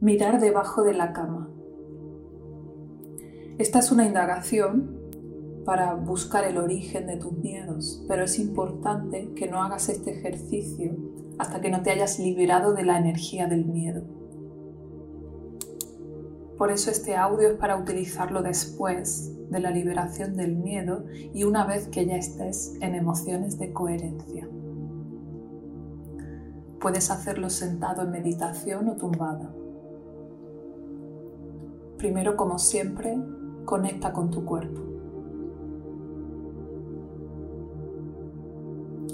Mirar debajo de la cama. Esta es una indagación para buscar el origen de tus miedos, pero es importante que no hagas este ejercicio hasta que no te hayas liberado de la energía del miedo. Por eso este audio es para utilizarlo después de la liberación del miedo y una vez que ya estés en emociones de coherencia. Puedes hacerlo sentado en meditación o tumbada. Primero, como siempre, conecta con tu cuerpo.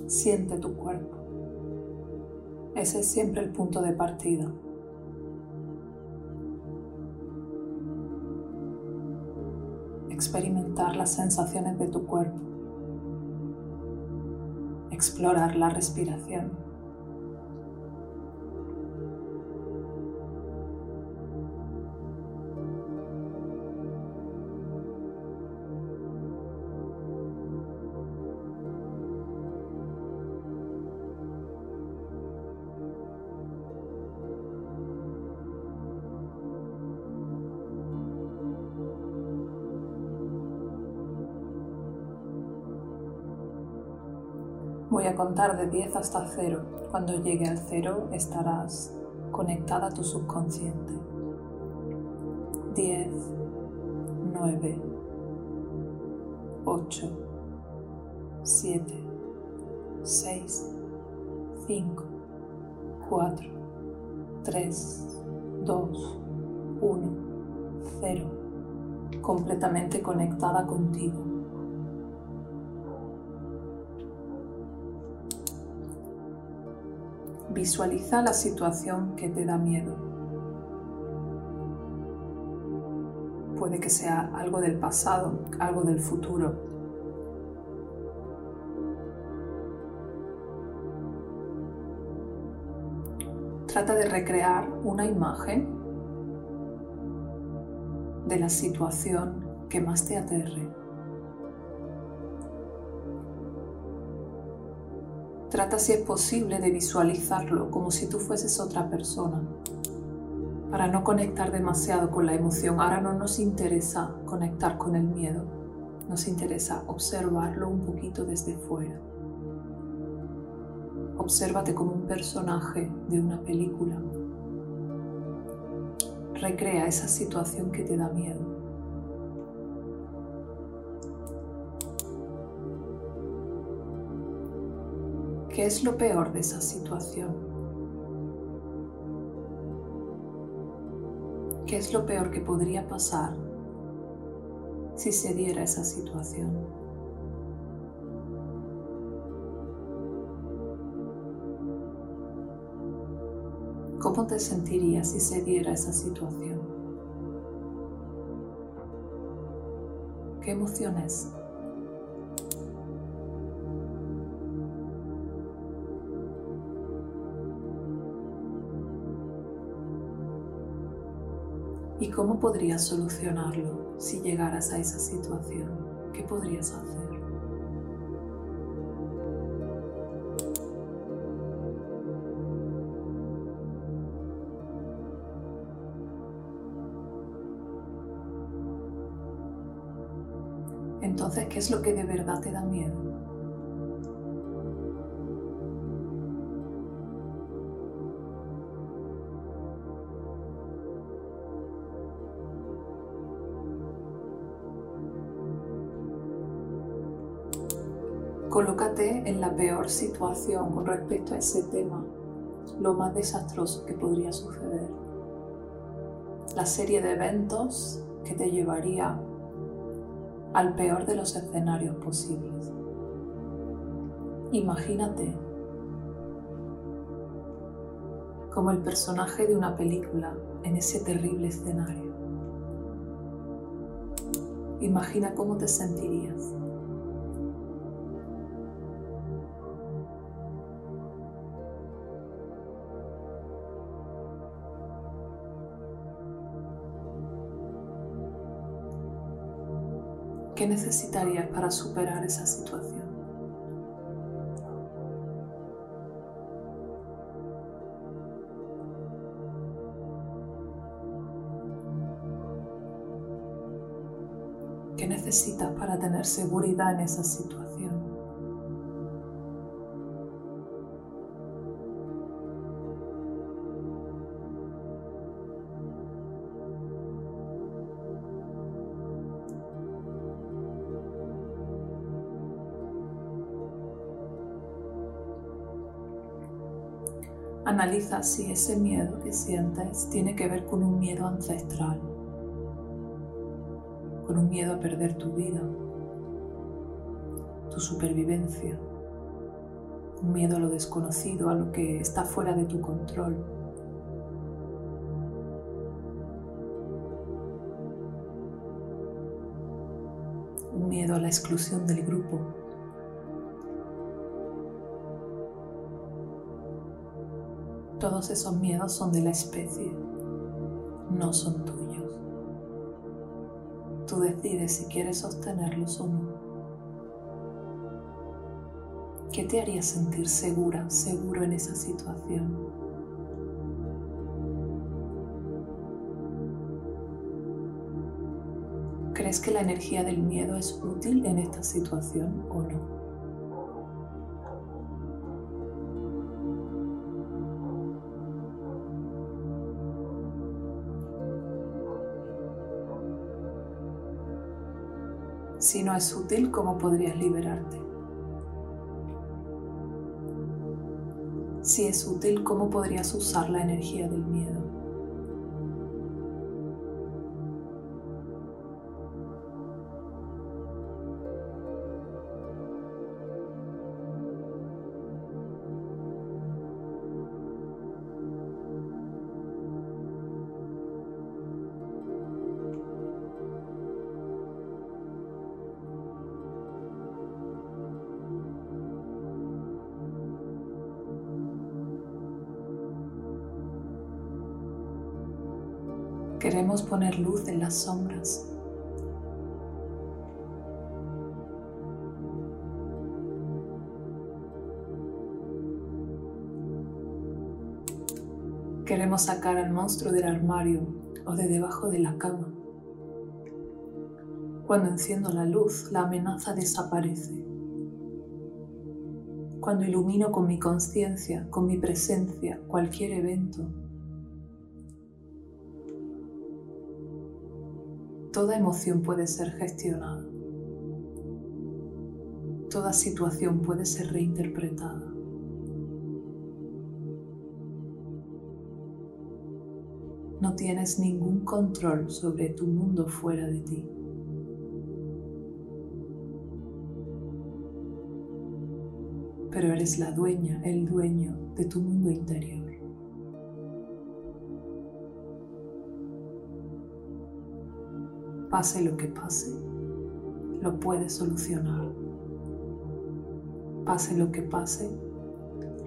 Siente tu cuerpo. Ese es siempre el punto de partida. Experimentar las sensaciones de tu cuerpo. Explorar la respiración. Voy a contar de 10 hasta 0. Cuando llegue al 0 estarás conectada a tu subconsciente. 10, 9, 8, 7, 6, 5, 4, 3, 2, 1, 0. Completamente conectada contigo. Visualiza la situación que te da miedo. Puede que sea algo del pasado, algo del futuro. Trata de recrear una imagen de la situación que más te aterre. Trata si es posible de visualizarlo como si tú fueses otra persona, para no conectar demasiado con la emoción. Ahora no nos interesa conectar con el miedo, nos interesa observarlo un poquito desde fuera. Obsérvate como un personaje de una película. Recrea esa situación que te da miedo. ¿Qué es lo peor de esa situación? ¿Qué es lo peor que podría pasar si se diera esa situación? ¿Cómo te sentirías si se diera esa situación? ¿Qué emociones ¿Y cómo podrías solucionarlo si llegaras a esa situación? ¿Qué podrías hacer? Entonces, ¿qué es lo que de verdad te da miedo? Colócate en la peor situación con respecto a ese tema, lo más desastroso que podría suceder. La serie de eventos que te llevaría al peor de los escenarios posibles. Imagínate como el personaje de una película en ese terrible escenario. Imagina cómo te sentirías. ¿Qué necesitarías para superar esa situación? ¿Qué necesitas para tener seguridad en esa situación? Analiza si ese miedo que sientes tiene que ver con un miedo ancestral, con un miedo a perder tu vida, tu supervivencia, un miedo a lo desconocido, a lo que está fuera de tu control. Un miedo a la exclusión del grupo, Todos esos miedos son de la especie, no son tuyos. Tú decides si quieres sostenerlos o no. ¿Qué te haría sentir segura, seguro en esa situación? ¿Crees que la energía del miedo es útil en esta situación o no? Si no es útil, ¿cómo podrías liberarte? Si es útil, ¿cómo podrías usar la energía del miedo? Queremos poner luz en las sombras. Queremos sacar al monstruo del armario o de debajo de la cama. Cuando enciendo la luz, la amenaza desaparece. Cuando ilumino con mi conciencia, con mi presencia, cualquier evento, Toda emoción puede ser gestionada. Toda situación puede ser reinterpretada. No tienes ningún control sobre tu mundo fuera de ti. Pero eres la dueña, el dueño de tu mundo interior. Pase lo que pase, lo puedes solucionar. Pase lo que pase,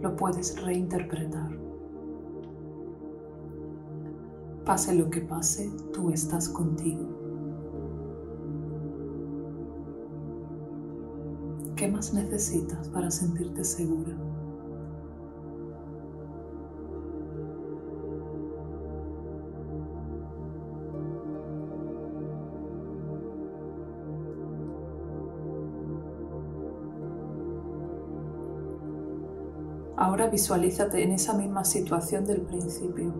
lo puedes reinterpretar. Pase lo que pase, tú estás contigo. ¿Qué más necesitas para sentirte segura? Ahora visualízate en esa misma situación del principio.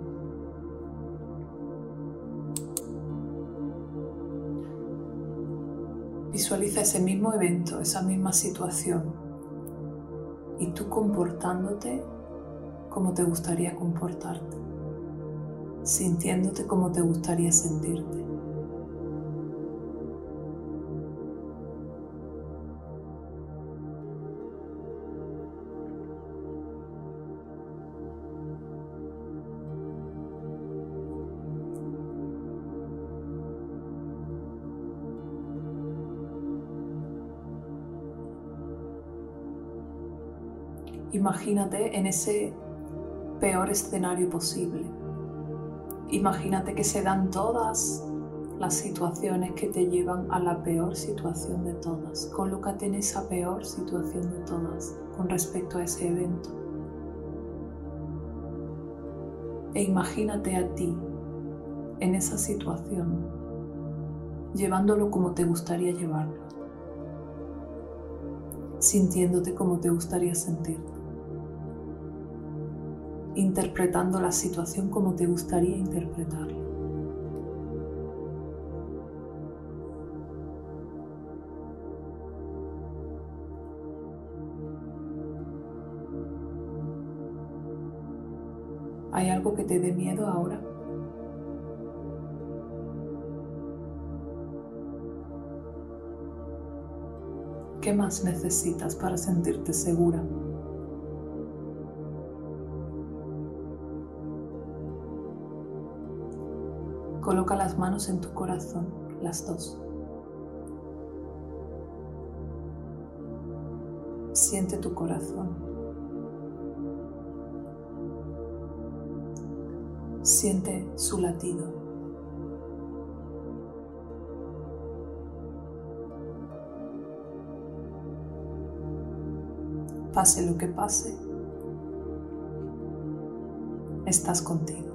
Visualiza ese mismo evento, esa misma situación y tú comportándote como te gustaría comportarte, sintiéndote como te gustaría sentirte. Imagínate en ese peor escenario posible. Imagínate que se dan todas las situaciones que te llevan a la peor situación de todas. Colócate en esa peor situación de todas con respecto a ese evento. E imagínate a ti en esa situación llevándolo como te gustaría llevarlo, sintiéndote como te gustaría sentirte, interpretando la situación como te gustaría interpretarla. ¿Hay algo que te dé miedo ahora? ¿Qué más necesitas para sentirte segura? Coloca las manos en tu corazón, las dos. Siente tu corazón. Siente su latido. Pase lo que pase, estás contigo.